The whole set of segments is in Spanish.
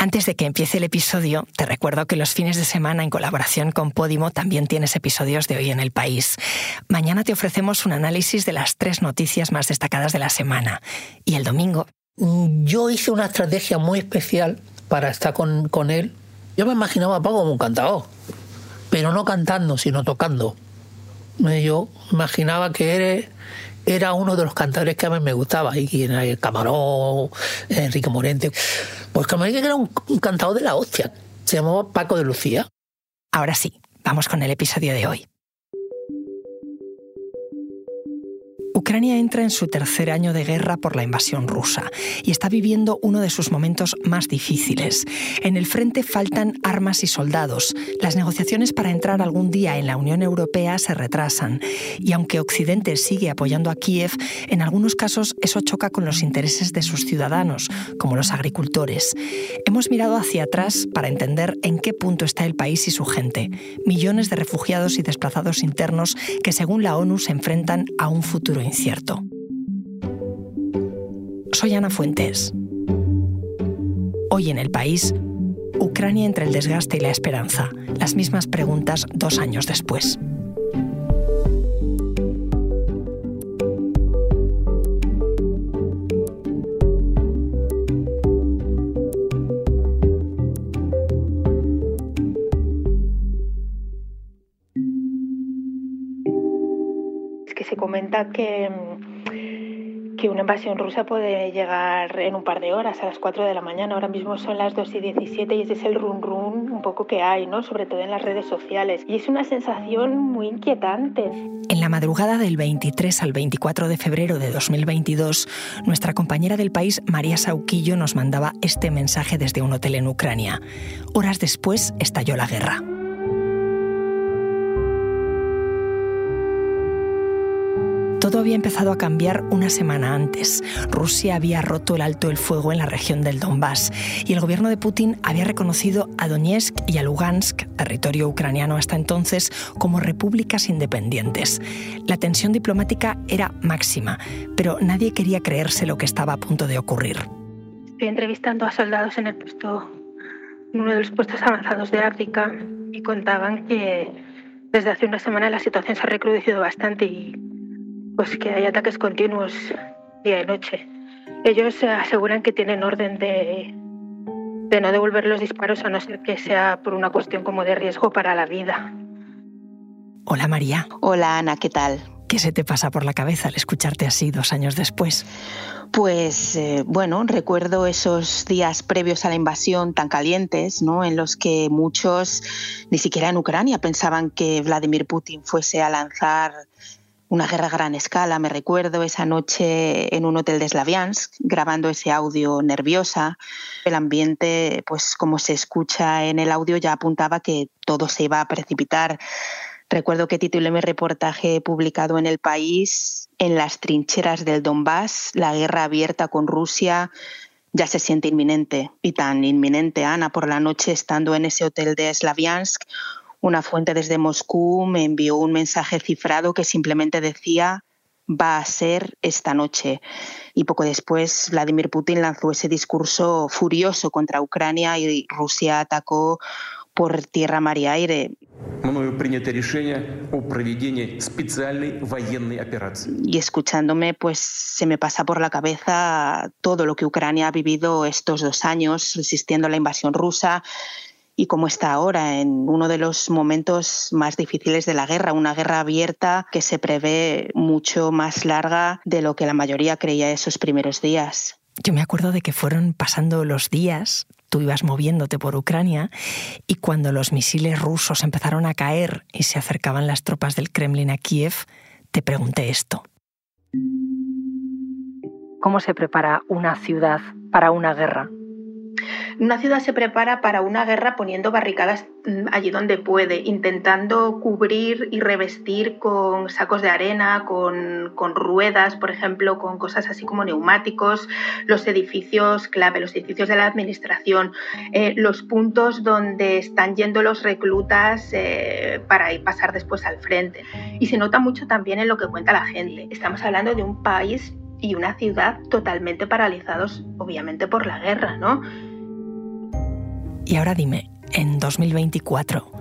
Antes de que empiece el episodio, te recuerdo que los fines de semana en colaboración con Podimo también tienes episodios de Hoy en el País. Mañana te ofrecemos un análisis de las tres noticias más destacadas de la semana. Y el domingo... Yo hice una estrategia muy especial para estar con, con él. Yo me imaginaba a Paco como un cantador, pero no cantando, sino tocando. Yo imaginaba que eres era uno de los cantadores que a mí me gustaba, y era el Camarón, Enrique Morente. Pues Camarón era un, un cantador de la hostia, se llamaba Paco de Lucía. Ahora sí, vamos con el episodio de hoy. Ucrania entra en su tercer año de guerra por la invasión rusa y está viviendo uno de sus momentos más difíciles. En el frente faltan armas y soldados. Las negociaciones para entrar algún día en la Unión Europea se retrasan y aunque Occidente sigue apoyando a Kiev, en algunos casos eso choca con los intereses de sus ciudadanos, como los agricultores. Hemos mirado hacia atrás para entender en qué punto está el país y su gente. Millones de refugiados y desplazados internos que según la ONU se enfrentan a un futuro Soy Ana Fuentes. Hoy en el país, Ucrania entre el desgaste y la esperanza, las mismas preguntas dos años después. Comenta que, que una invasión rusa puede llegar en un par de horas, a las 4 de la mañana. Ahora mismo son las 2 y 17 y ese es el run run un poco que hay, ¿no? sobre todo en las redes sociales. Y es una sensación muy inquietante. En la madrugada del 23 al 24 de febrero de 2022, nuestra compañera del país, María Sauquillo, nos mandaba este mensaje desde un hotel en Ucrania. Horas después estalló la guerra. Todo había empezado a cambiar una semana antes. Rusia había roto el alto el fuego en la región del Donbass y el gobierno de Putin había reconocido a Donetsk y a Lugansk, territorio ucraniano hasta entonces, como repúblicas independientes. La tensión diplomática era máxima, pero nadie quería creerse lo que estaba a punto de ocurrir. Estoy entrevistando a soldados en el puesto, uno de los puestos avanzados de África y contaban que desde hace una semana la situación se ha recrudecido bastante y pues que hay ataques continuos día y noche. Ellos aseguran que tienen orden de, de no devolver los disparos a no ser que sea por una cuestión como de riesgo para la vida. Hola María. Hola Ana, ¿qué tal? ¿Qué se te pasa por la cabeza al escucharte así dos años después? Pues eh, bueno, recuerdo esos días previos a la invasión tan calientes, ¿no? En los que muchos, ni siquiera en Ucrania, pensaban que Vladimir Putin fuese a lanzar una guerra a gran escala. Me recuerdo esa noche en un hotel de Slaviansk grabando ese audio nerviosa. El ambiente, pues como se escucha en el audio, ya apuntaba que todo se iba a precipitar. Recuerdo que titulé mi reportaje publicado en El País, En las trincheras del Donbass, la guerra abierta con Rusia ya se siente inminente. Y tan inminente, Ana, por la noche estando en ese hotel de Slaviansk, una fuente desde Moscú me envió un mensaje cifrado que simplemente decía va a ser esta noche. Y poco después Vladimir Putin lanzó ese discurso furioso contra Ucrania y Rusia atacó por tierra, mar y aire. Y escuchándome, pues se me pasa por la cabeza todo lo que Ucrania ha vivido estos dos años resistiendo a la invasión rusa y cómo está ahora, en uno de los momentos más difíciles de la guerra, una guerra abierta que se prevé mucho más larga de lo que la mayoría creía esos primeros días. Yo me acuerdo de que fueron pasando los días, tú ibas moviéndote por Ucrania y cuando los misiles rusos empezaron a caer y se acercaban las tropas del Kremlin a Kiev, te pregunté esto. ¿Cómo se prepara una ciudad para una guerra? Una ciudad se prepara para una guerra poniendo barricadas mm, allí donde puede, intentando cubrir y revestir con sacos de arena, con, ruedas, por ejemplo, con cosas así como neumáticos, los edificios clave, los edificios de la administración, eh, los puntos donde están yendo los reclutas eh, para ir pasar después al frente. Y se nota mucho también en lo que cuenta la gente. Estamos hablando de un país y una ciudad totalmente paralizados, obviamente, por la guerra, ¿no? Y ahora dime, en 2024,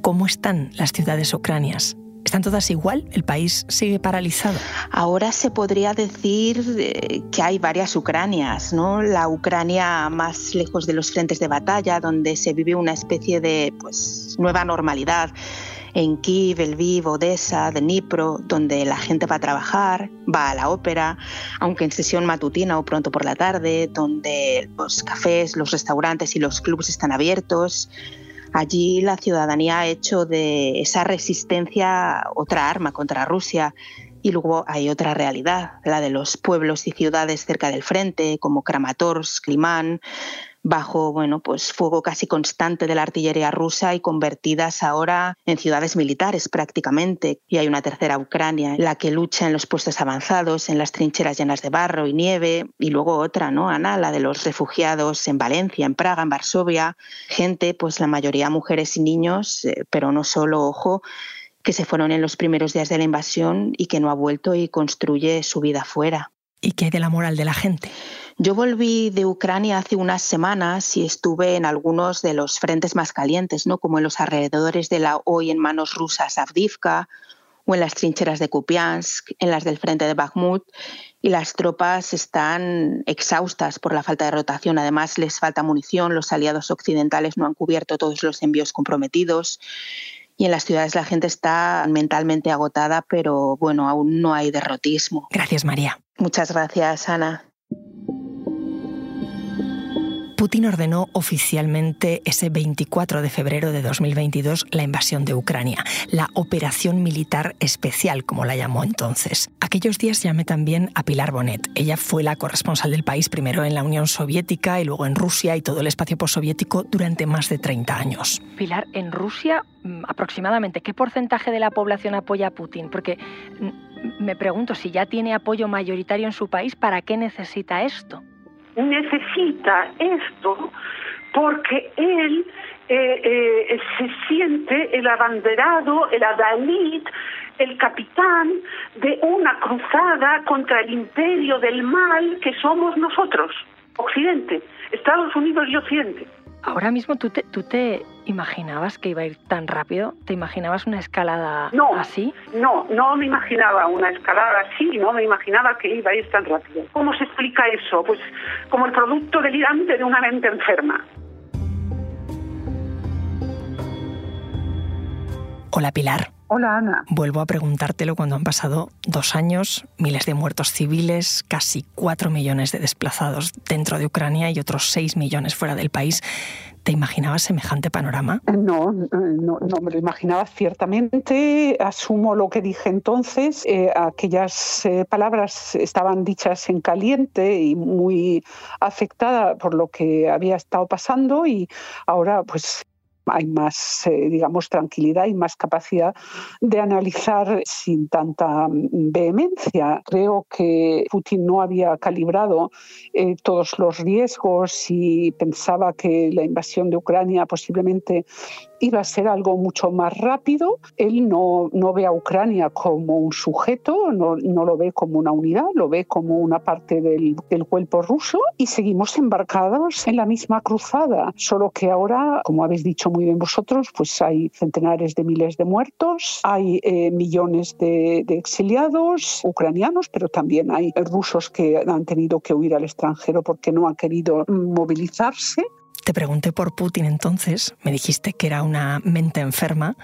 ¿cómo están las ciudades ucranias? ¿Están todas igual? ¿El país sigue paralizado? Ahora se podría decir eh, que hay varias Ucranias, ¿no? La Ucrania más lejos de los frentes de batalla, donde se vive una especie de pues, nueva normalidad. En Kiev, Lviv, Odessa, Dnipro, donde la gente va a trabajar, va a la ópera, aunque en sesión matutina o pronto por la tarde, donde los cafés, los restaurantes y los clubes están abiertos, Allí la ciudadanía ha hecho de esa resistencia otra arma contra Rusia. Y luego hay otra realidad, la de los pueblos y ciudades cerca del frente, como Kramatorsk, Limán, bajo bueno, pues fuego casi constante de la artillería rusa y convertidas ahora en ciudades militares prácticamente. Y hay una tercera Ucrania, la que lucha en los puestos avanzados, en las trincheras llenas de barro y nieve, y luego otra, ¿no, Ana? La de los refugiados en Valencia, en Praga, en Varsovia, gente, pues la mayoría mujeres y niños, eh, pero no solo, ojo, que se fueron en los primeros días de la invasión y que no ha vuelto y construye su vida fuera. ¿Y qué hay de la moral de la gente? Yo volví de Ucrania hace unas semanas y estuve en algunos de los frentes más calientes, ¿no? como en los alrededores de la hoy en manos rusas Avdivka o en las trincheras de Kupiansk, en las del frente de Bakhmut, y las tropas están exhaustas por la falta de rotación. Además, les falta munición, los aliados occidentales no han cubierto todos los envíos comprometidos. Y en las ciudades la gente está mentalmente agotada, pero bueno, aún no hay derrotismo. Gracias, María. Muchas gracias, Ana. Putin ordenó oficialmente ese 24 de febrero de 2022 la invasión de Ucrania, la operación militar especial, como la llamó entonces. Aquellos días llamé también a Pilar Bonet. Ella fue la corresponsal del país primero en la Unión Soviética y luego en Rusia y todo el espacio postsoviético durante más de 30 años. Pilar, en Rusia, mm, aproximadamente, ¿qué porcentaje de la población apoya a Putin? Porque mm, me pregunto si ya tiene apoyo mayoritario en su país, ¿para qué necesita esto? Necesita esto porque él eh, eh, se siente el abanderado, el adalid, el capitán de una cruzada contra el imperio del mal que somos nosotros, Occidente, Estados Unidos y Occidente. Ahora mismo tú te, tú te imaginabas que iba a ir tan rápido? ¿Te imaginabas una escalada así? No, no me imaginaba una escalada así, no me imaginaba que iba a ir tan rápido. ¿Cómo se explica eso? Pues como el producto delirante de una mente enferma. Hola Pilar. Hola Ana. Vuelvo a preguntártelo cuando han pasado dos años, miles de muertos civiles, casi cuatro millones de desplazados dentro de Ucrania y otros seis millones fuera del país. ¿Te imaginabas semejante panorama? No, no, no me lo imaginaba ciertamente. Asumo lo que dije entonces. Eh, aquellas eh, palabras estaban dichas en caliente y muy afectada por lo que había estado pasando y ahora pues hay más, eh, digamos, tranquilidad y más capacidad de analizar sin tanta mm, vehemencia. Creo que Putin no había calibrado eh, todos los riesgos y pensaba que la invasión de Ucrania posiblemente iba a ser algo mucho más rápido. Él no, no ve a Ucrania como un sujeto, no, no lo ve como una unidad, lo ve como una parte del, del cuerpo ruso y seguimos embarcados en la misma cruzada, solo que ahora, como habéis dicho muy bien. Vosotros, pues hay centenares de miles de muertos, hay eh, millones de, de exiliados ucranianos, pero también hay rusos que han tenido que huir al extranjero porque no han querido movilizarse. Te pregunté por Putin entonces, me dijiste que era una mente enferma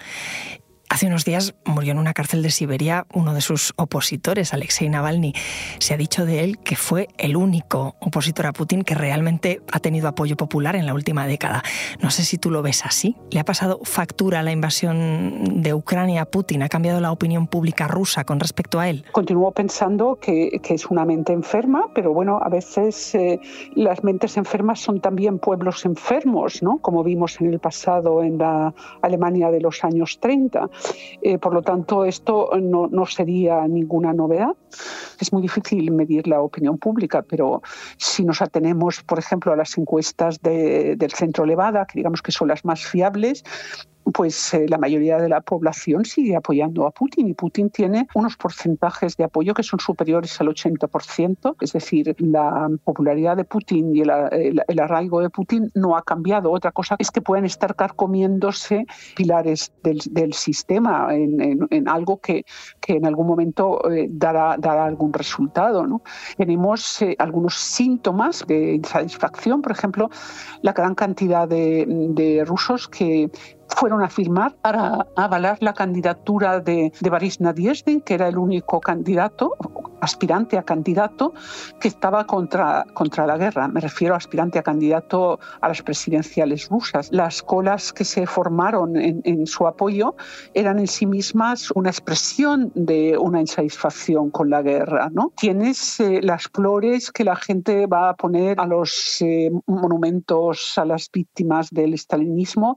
Hace unos días murió en una cárcel de Siberia uno de sus opositores, Alexei Navalny. Se ha dicho de él que fue el único opositor a Putin que realmente ha tenido apoyo popular en la última década. No sé si tú lo ves así. ¿Le ha pasado factura la invasión de Ucrania a Putin? ¿Ha cambiado la opinión pública rusa con respecto a él? Continúo pensando que, es una mente enferma, pero bueno, a veces eh, las mentes enfermas son también pueblos enfermos, ¿no? Como vimos en el pasado en la Alemania de los años 30. Eh, por lo tanto, esto no, no, sería ninguna novedad. Es muy difícil medir la opinión pública, pero si nos atenemos, por ejemplo, a las encuestas del Centro Levada, que digamos que son las más fiables, pues eh, la mayoría de la población sigue apoyando a Putin y Putin tiene unos porcentajes de apoyo que son superiores al 80%, es decir, la popularidad de Putin y el, arraigo de Putin no ha cambiado. Otra cosa es que pueden estar carcomiéndose pilares del, sistema en, algo que, que, en algún momento eh, dará, dará, algún resultado. ¿no? Tenemos eh, algunos síntomas de insatisfacción, por ejemplo, la gran cantidad de, de rusos que fueron a firmar para avalar la candidatura de, de Boris Nadezhdin, que era el único candidato, aspirante a candidato, que estaba contra, contra la guerra. Me refiero a aspirante a candidato a las presidenciales rusas. Las colas que se formaron en, su apoyo eran en sí mismas una expresión de una insatisfacción con la guerra. ¿no? Tienes eh, las flores que la gente va a poner a los eh, monumentos a las víctimas del estalinismo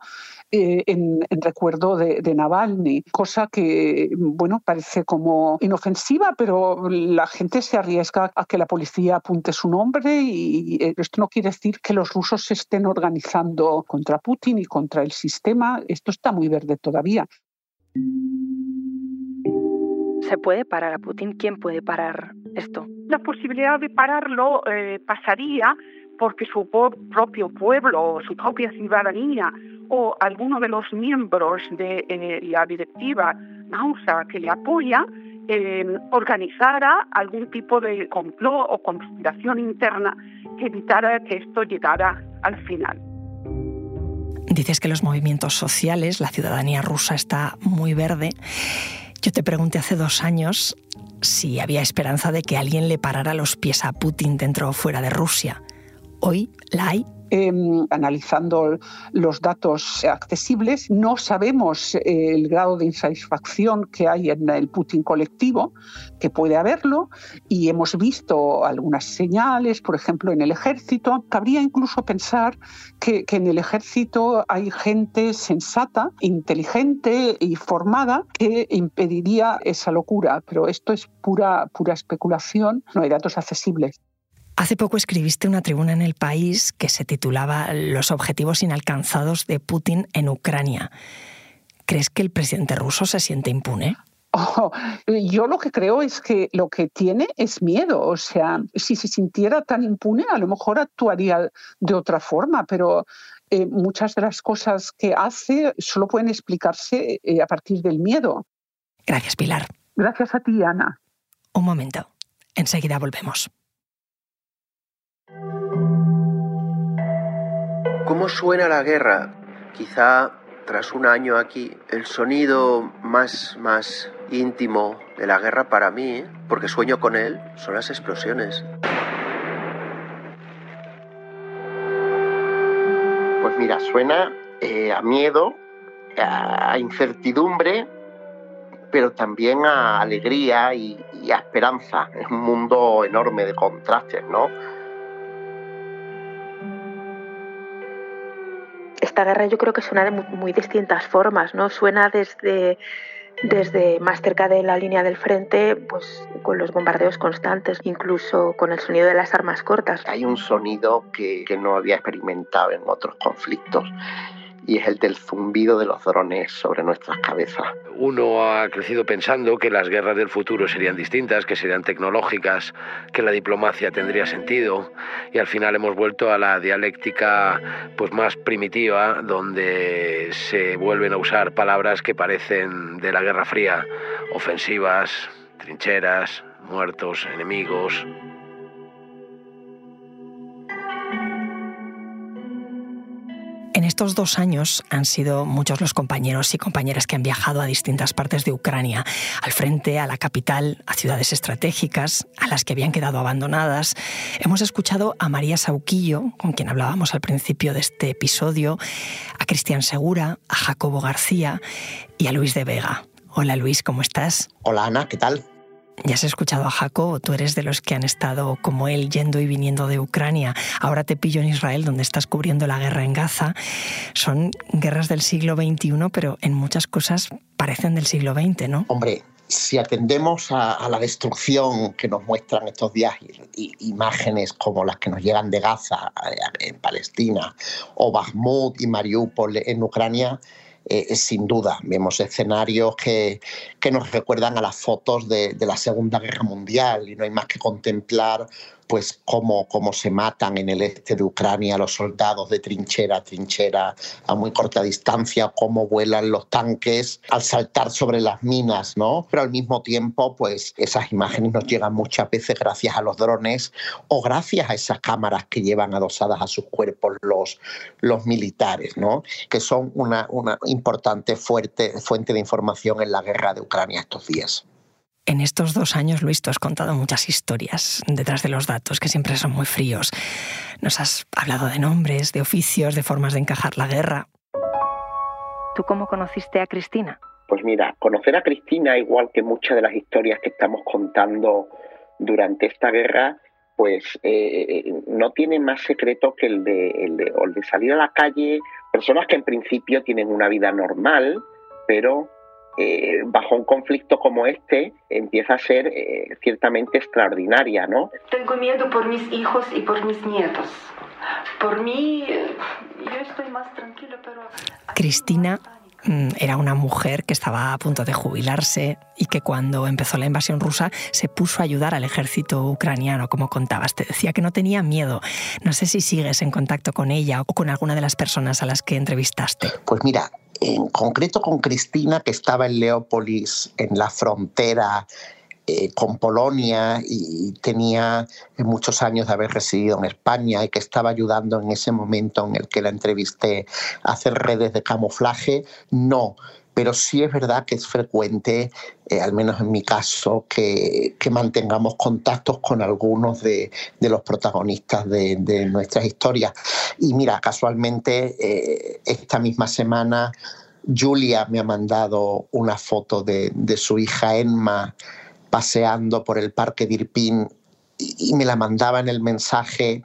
eh, en, recuerdo de, Navalny, cosa que, bueno, parece como inofensiva, pero la gente se arriesga a que la policía apunte su nombre y eh, esto no quiere decir que los rusos se estén organizando contra Putin y contra el sistema. Esto está muy verde todavía. ¿Se puede parar a Putin? ¿Quién puede parar esto? La posibilidad de pararlo eh, pasaría porque su propio pueblo, su propia ciudadanía o alguno de los miembros de eh, la directiva NAUSA que le apoya eh, organizara algún tipo de complot o conspiración interna que evitara que esto llegara al final. Dices que los movimientos sociales, la ciudadanía rusa está muy verde. Yo te pregunté hace dos años si había esperanza de que alguien le parara los pies a Putin dentro o fuera de Rusia. Hoy la hay Em, analizando los datos accesibles, no sabemos eh, el grado de insatisfacción que hay en el Putin colectivo, que puede haberlo, y hemos visto algunas señales, por ejemplo, en el ejército. Cabría incluso pensar que, que en el ejército hay gente sensata, inteligente y formada que impediría esa locura, pero esto es pura, pura especulación, no hay datos accesibles. Hace poco escribiste una tribuna en el país que se titulaba Los objetivos inalcanzados de Putin en Ucrania. ¿Crees que el presidente ruso se siente impune? Oh, yo lo que creo es que lo que tiene es miedo. O sea, si se sintiera tan impune, a lo mejor actuaría de otra forma, pero eh, muchas de las cosas que hace solo pueden explicarse eh, a partir del miedo. Gracias, Pilar. Gracias a ti, Ana. Un momento. Enseguida volvemos. ¿Cómo suena la guerra? Quizá tras un año aquí, el sonido más, más íntimo de la guerra para mí, porque sueño con él, son las explosiones. Pues mira, suena eh, a miedo, a incertidumbre, pero también a alegría y, y a esperanza. Es un mundo enorme de contrastes, ¿no? Esta guerra yo creo que suena de muy, distintas formas, ¿no? Suena desde, desde más cerca de la línea del frente, pues con los bombardeos constantes, incluso con el sonido de las armas cortas. Hay un sonido que, que no había experimentado en otros conflictos y es el del zumbido de los drones sobre nuestras cabezas. Uno ha crecido pensando que las guerras del futuro serían distintas, que serían tecnológicas, que la diplomacia tendría sentido y al final hemos vuelto a la dialéctica pues más primitiva donde se vuelven a usar palabras que parecen de la Guerra Fría, ofensivas, trincheras, muertos, enemigos, En estos dos años han sido muchos los compañeros y compañeras que han viajado a distintas partes de Ucrania, al frente, a la capital, a ciudades estratégicas, a las que habían quedado abandonadas. Hemos escuchado a María Sauquillo, con quien hablábamos al principio de este episodio, a Cristian Segura, a Jacobo García y a Luis de Vega. Hola Luis, ¿cómo estás? Hola Ana, ¿qué tal? Ya has escuchado a Jacob, tú eres de los que han estado como él yendo y viniendo de Ucrania. Ahora te pillo en Israel, donde estás cubriendo la guerra en Gaza. Son guerras del siglo XXI, pero en muchas cosas parecen del siglo XX, ¿no? Hombre, si atendemos a, la destrucción que nos muestran estos días, imágenes como las que nos llegan de Gaza eh, en Palestina o Bakhmut y Mariupol en Ucrania, eh, sin duda. Vemos escenarios que, que, nos recuerdan a las fotos de, de la Segunda Guerra Mundial y no hay más que contemplar pues cómo, cómo se matan en el este de Ucrania los soldados de trinchera a trinchera a muy corta distancia, cómo vuelan los tanques al saltar sobre las minas, ¿no? Pero al mismo tiempo, pues esas imágenes nos llegan muchas veces gracias a los drones o gracias a esas cámaras que llevan adosadas a sus cuerpos los, los militares, ¿no? Que son una, una importante fuerte, fuente de información en la guerra de Ucrania estos días. En estos dos años, Luis, tú has contado muchas historias detrás de los datos, que siempre son muy fríos. Nos has hablado de nombres, de oficios, de formas de encajar la guerra. ¿Tú cómo conociste a Cristina? Pues mira, conocer a Cristina, igual que muchas de las historias que estamos contando durante esta guerra, pues eh, no tiene más secreto que el de, el de, el de salir a la calle, personas que en principio tienen una vida normal, pero eh, bajo un conflicto como este empieza a ser eh, ciertamente extraordinaria, ¿no? Tengo miedo por mis hijos y por mis nietos. Por mí, yo estoy más tranquila, pero... Cristina era una mujer que estaba a punto de jubilarse y que cuando empezó la invasión rusa se puso a ayudar al ejército ucraniano, como contabas. Te decía que no tenía miedo. No sé si sigues en contacto con ella o con alguna de las personas a las que entrevistaste. Pues mira, en concreto con Cristina, que estaba en Leópolis, en la frontera eh, con Polonia y tenía muchos años de haber residido en España y que estaba ayudando en ese momento en el que la entrevisté a hacer redes de camuflaje, no pero sí es verdad que es frecuente, eh, al menos en mi caso, que, que mantengamos contactos con algunos de, de los protagonistas de, de, nuestras historias. Y mira, casualmente eh, esta misma semana Julia me ha mandado una foto de, de su hija Emma paseando por el parque de Irpin y, me la mandaba en el mensaje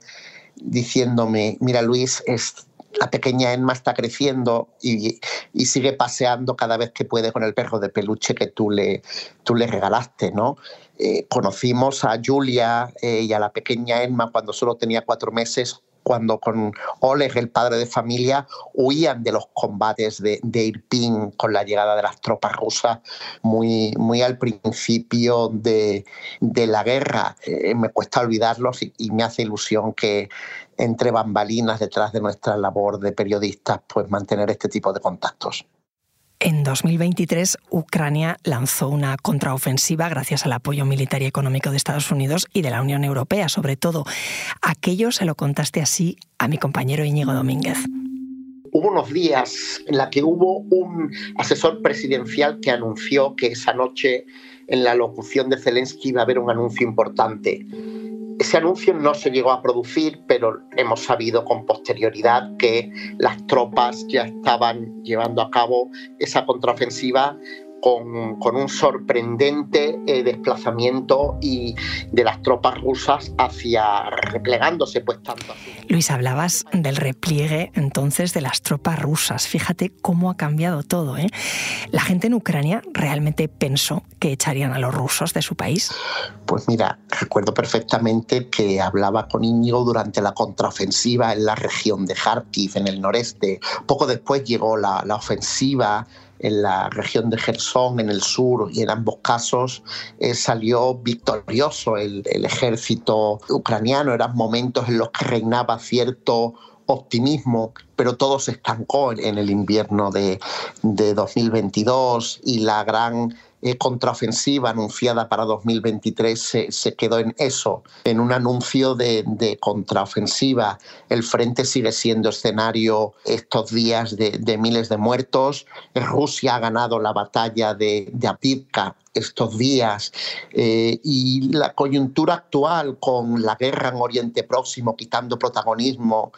diciéndome, mira Luis, es la pequeña Emma está creciendo y, sigue paseando cada vez que puede con el perro de peluche que tú le, tú le regalaste, ¿no? Eh, conocimos a Julia eh, y a la pequeña Emma cuando solo tenía cuatro meses cuando con Oleg, el padre de familia, huían de los combates de, de Irpin con la llegada de las tropas rusas muy, muy al principio de, la guerra. Eh, me cuesta olvidarlos y, y, me hace ilusión que entre bambalinas detrás de nuestra labor de periodistas, pues mantener este tipo de contactos. En 2023, Ucrania lanzó una contraofensiva gracias al apoyo militar y económico de Estados Unidos y de la Unión Europea, sobre todo. Aquello se lo contaste así a mi compañero Íñigo Domínguez. Hubo unos días en la que hubo un asesor presidencial que anunció que esa noche en la locución de Zelensky iba a haber un anuncio importante ese anuncio no se llegó a producir, pero hemos sabido con posterioridad que las tropas ya estaban llevando a cabo esa contraofensiva con, con, un sorprendente eh, desplazamiento y de las tropas rusas hacia replegándose pues tanto Luis hablabas del repliegue entonces de las tropas rusas. Fíjate cómo ha cambiado todo ¿eh? la gente en Ucrania realmente pensó que echarían a los rusos de su país pues mira recuerdo perfectamente que hablaba con Íñigo durante la contraofensiva en la región de Kharkiv en el noreste. Poco después llegó la, la ofensiva en la región de Gerson, en el sur, y en ambos casos eh, salió victorioso el, el, ejército ucraniano. Eran momentos en los que reinaba cierto optimismo, pero todo se estancó en el invierno de, de 2022 y la gran eh, contraofensiva anunciada para 2023 se, se, quedó en eso, en un anuncio de, de, contraofensiva. El frente sigue siendo escenario estos días de, de miles de muertos. Rusia ha ganado la batalla de, de Apivka estos días eh, y la coyuntura actual con la guerra en Oriente Próximo quitando protagonismo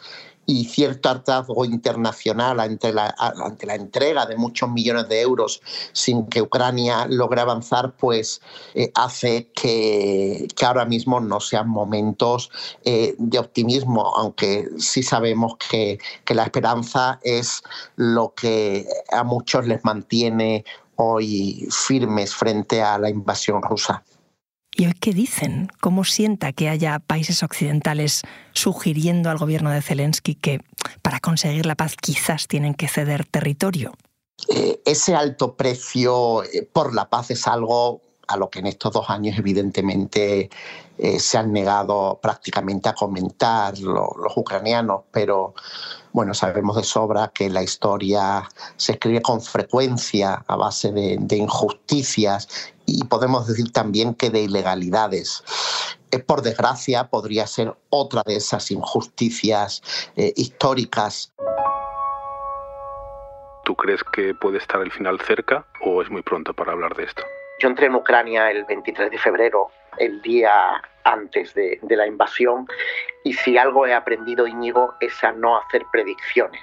y cierto hartazgo internacional ante la, la entrega de muchos millones de euros sin que Ucrania logre avanzar, pues eh, hace que, ahora mismo no sean momentos eh, de optimismo, aunque sí sabemos que la esperanza es lo que a muchos les mantiene hoy firmes frente a la invasión rusa. ¿Y hoy qué dicen? ¿Cómo sienta que haya países occidentales sugiriendo al gobierno de Zelensky que para conseguir la paz quizás tienen que ceder territorio? Eh, ese alto precio eh, por la paz es algo a lo que en estos dos años evidentemente eh, se han negado prácticamente a comentar los ucranianos, pero bueno, sabemos de sobra que la historia se escribe con frecuencia a base de, injusticias y podemos decir también que de ilegalidades. por desgracia, podría ser otra de esas injusticias históricas. ¿Tú crees que puede estar el final cerca o es muy pronto para hablar de esto? Yo entré en Ucrania el 23 de febrero, el día antes de, la invasión, y si algo he aprendido, Íñigo, es a no hacer predicciones.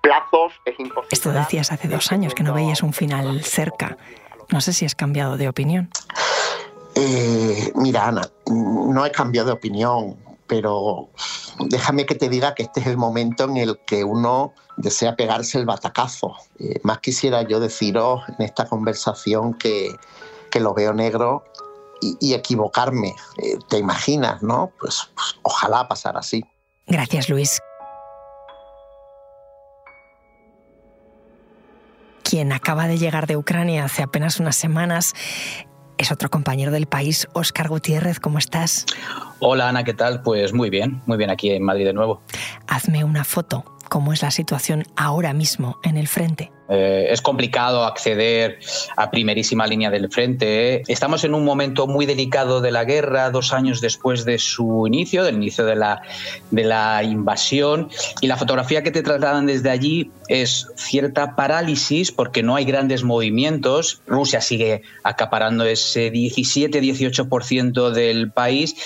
Plazos es imposible. Esto decías hace dos años, que no veías un final cerca. No sé si has cambiado de opinión. Eh, mira, Ana, no he cambiado de opinión pero déjame que te diga que este es el momento en el que uno desea pegarse el batacazo. Eh, más quisiera yo deciros en esta conversación que, lo veo negro y, equivocarme. Eh, ¿Te imaginas, no? Pues, pues ojalá pasara así. Gracias, Luis. Quien acaba de llegar de Ucrania hace apenas unas semanas es otro compañero del país, Óscar Gutiérrez. ¿Cómo estás? Hola Ana, ¿qué tal? Pues muy bien, muy bien aquí en Madrid de nuevo. Hazme una foto. ¿Cómo es la situación ahora mismo en el frente? Eh, es complicado acceder a primerísima línea del frente. Estamos en un momento muy delicado de la guerra, dos años después de su inicio, del inicio de la, de la invasión, y la fotografía que te trasladan desde allí es cierta parálisis porque no hay grandes movimientos. Rusia sigue acaparando ese 17-18% del país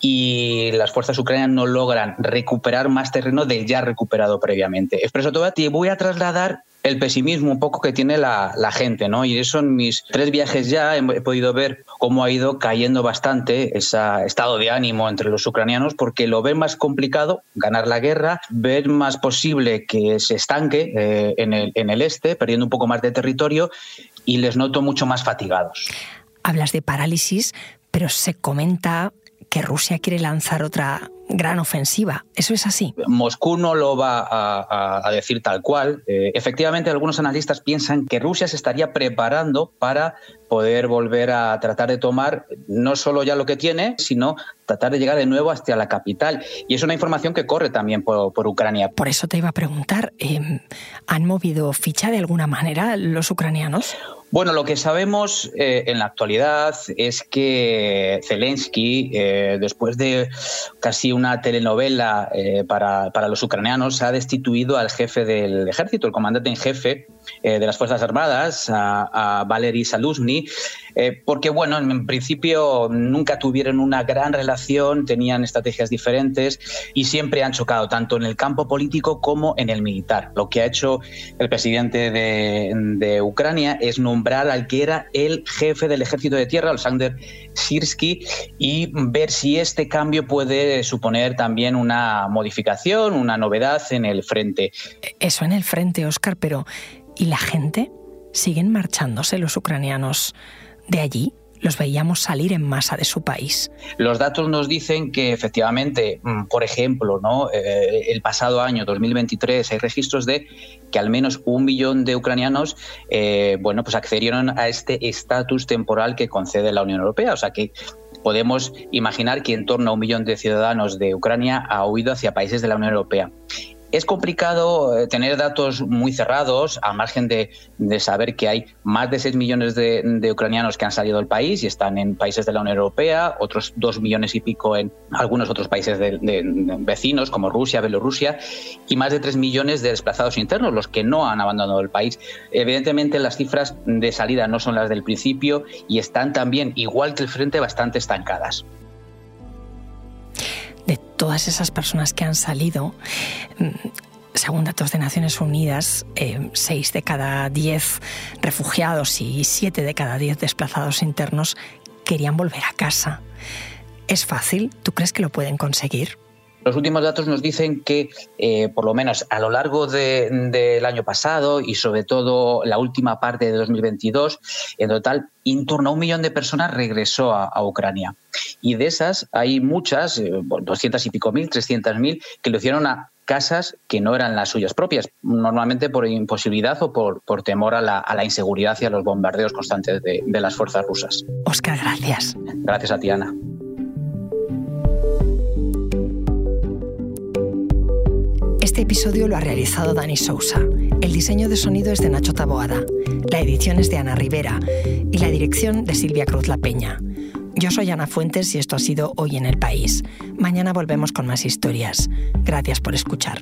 y las fuerzas ucranianas no logran recuperar más terreno del ya recuperado previamente. Expreso todo te voy a trasladar el pesimismo un poco que tiene la, gente, ¿no? Y eso en mis tres viajes ya he, podido ver cómo ha ido cayendo bastante ese estado de ánimo entre los ucranianos porque lo ven más complicado ganar la guerra, ver más posible que se estanque eh, en, el, en el este, perdiendo un poco más de territorio y les noto mucho más fatigados. Hablas de parálisis, pero se comenta que Rusia quiere lanzar otra gran ofensiva. ¿Eso es así? Moscú no lo va a, decir tal cual. Eh, efectivamente, algunos analistas piensan que Rusia se estaría preparando para poder volver a tratar de tomar no solo ya lo que tiene, sino tratar de llegar de nuevo hasta la capital. Y es una información que corre también por, Ucrania. Por eso te iba a preguntar, em, ¿han movido ficha de alguna manera los ucranianos? Bueno, lo que sabemos eh, en la actualidad es que Zelensky, eh, después de casi una telenovela eh, para, para, los ucranianos, ha destituido al jefe del ejército, el comandante en jefe de las Fuerzas Armadas, a, a Valery Saluzny, porque, bueno, en principio nunca tuvieron una gran relación, tenían estrategias diferentes y siempre han chocado, tanto en el campo político como en el militar. Lo que ha hecho el presidente de, Ucrania es no al que era el jefe del ejército de tierra, Alexander Sirsky, y ver si este cambio puede suponer también una modificación, una novedad en el frente. Eso en el frente, Oscar, pero ¿y la gente? ¿Siguen marchándose los ucranianos de allí? los veíamos salir en masa de su país. Los datos nos dicen que efectivamente, mm, por ejemplo, ¿no? Eh, el pasado año 2023 hay registros de que al menos un millón de ucranianos eh, bueno, pues accedieron a este estatus temporal que concede la Unión Europea. O sea que podemos imaginar que en torno a un millón de ciudadanos de Ucrania ha huido hacia países de la Unión Europea. Es complicado eh, tener datos muy cerrados, al margen de, saber que hay más de 6 millones de, ucranianos que han salido del país y están en países de la Unión Europea, otros 2 millones y pico en algunos otros países de, vecinos como Rusia, Bielorrusia, y más de 3 millones de desplazados internos, los que no han abandonado el país. Evidentemente las cifras de salida no son las del principio y están también, igual que el frente, bastante estancadas todas esas personas que han salido, mm, según datos de Naciones Unidas, eh, seis de cada diez refugiados y siete de cada diez desplazados internos querían volver a casa. ¿Es fácil? ¿Tú crees que lo pueden conseguir? Los últimos datos nos dicen que, eh, por lo menos a lo largo del año pasado y sobre todo la última parte de 2022, en total, en torno a un millón de personas regresó a, Ucrania. Y de esas hay muchas, 200 eh, y pico mil, 300 mil, que lo hicieron a casas que no eran las suyas propias, normalmente por imposibilidad o por, por temor a la, a la, inseguridad y a los bombardeos constantes de, de las fuerzas rusas. Oscar, gracias. Gracias a ti, Ana. Este episodio lo ha realizado Dani Sousa. El diseño de sonido es de Nacho Taboada. La edición es de Ana Rivera y la dirección de Silvia Cruz La Peña. Yo soy Ana Fuentes y esto ha sido Hoy en el País. Mañana volvemos con más historias. Gracias por escuchar.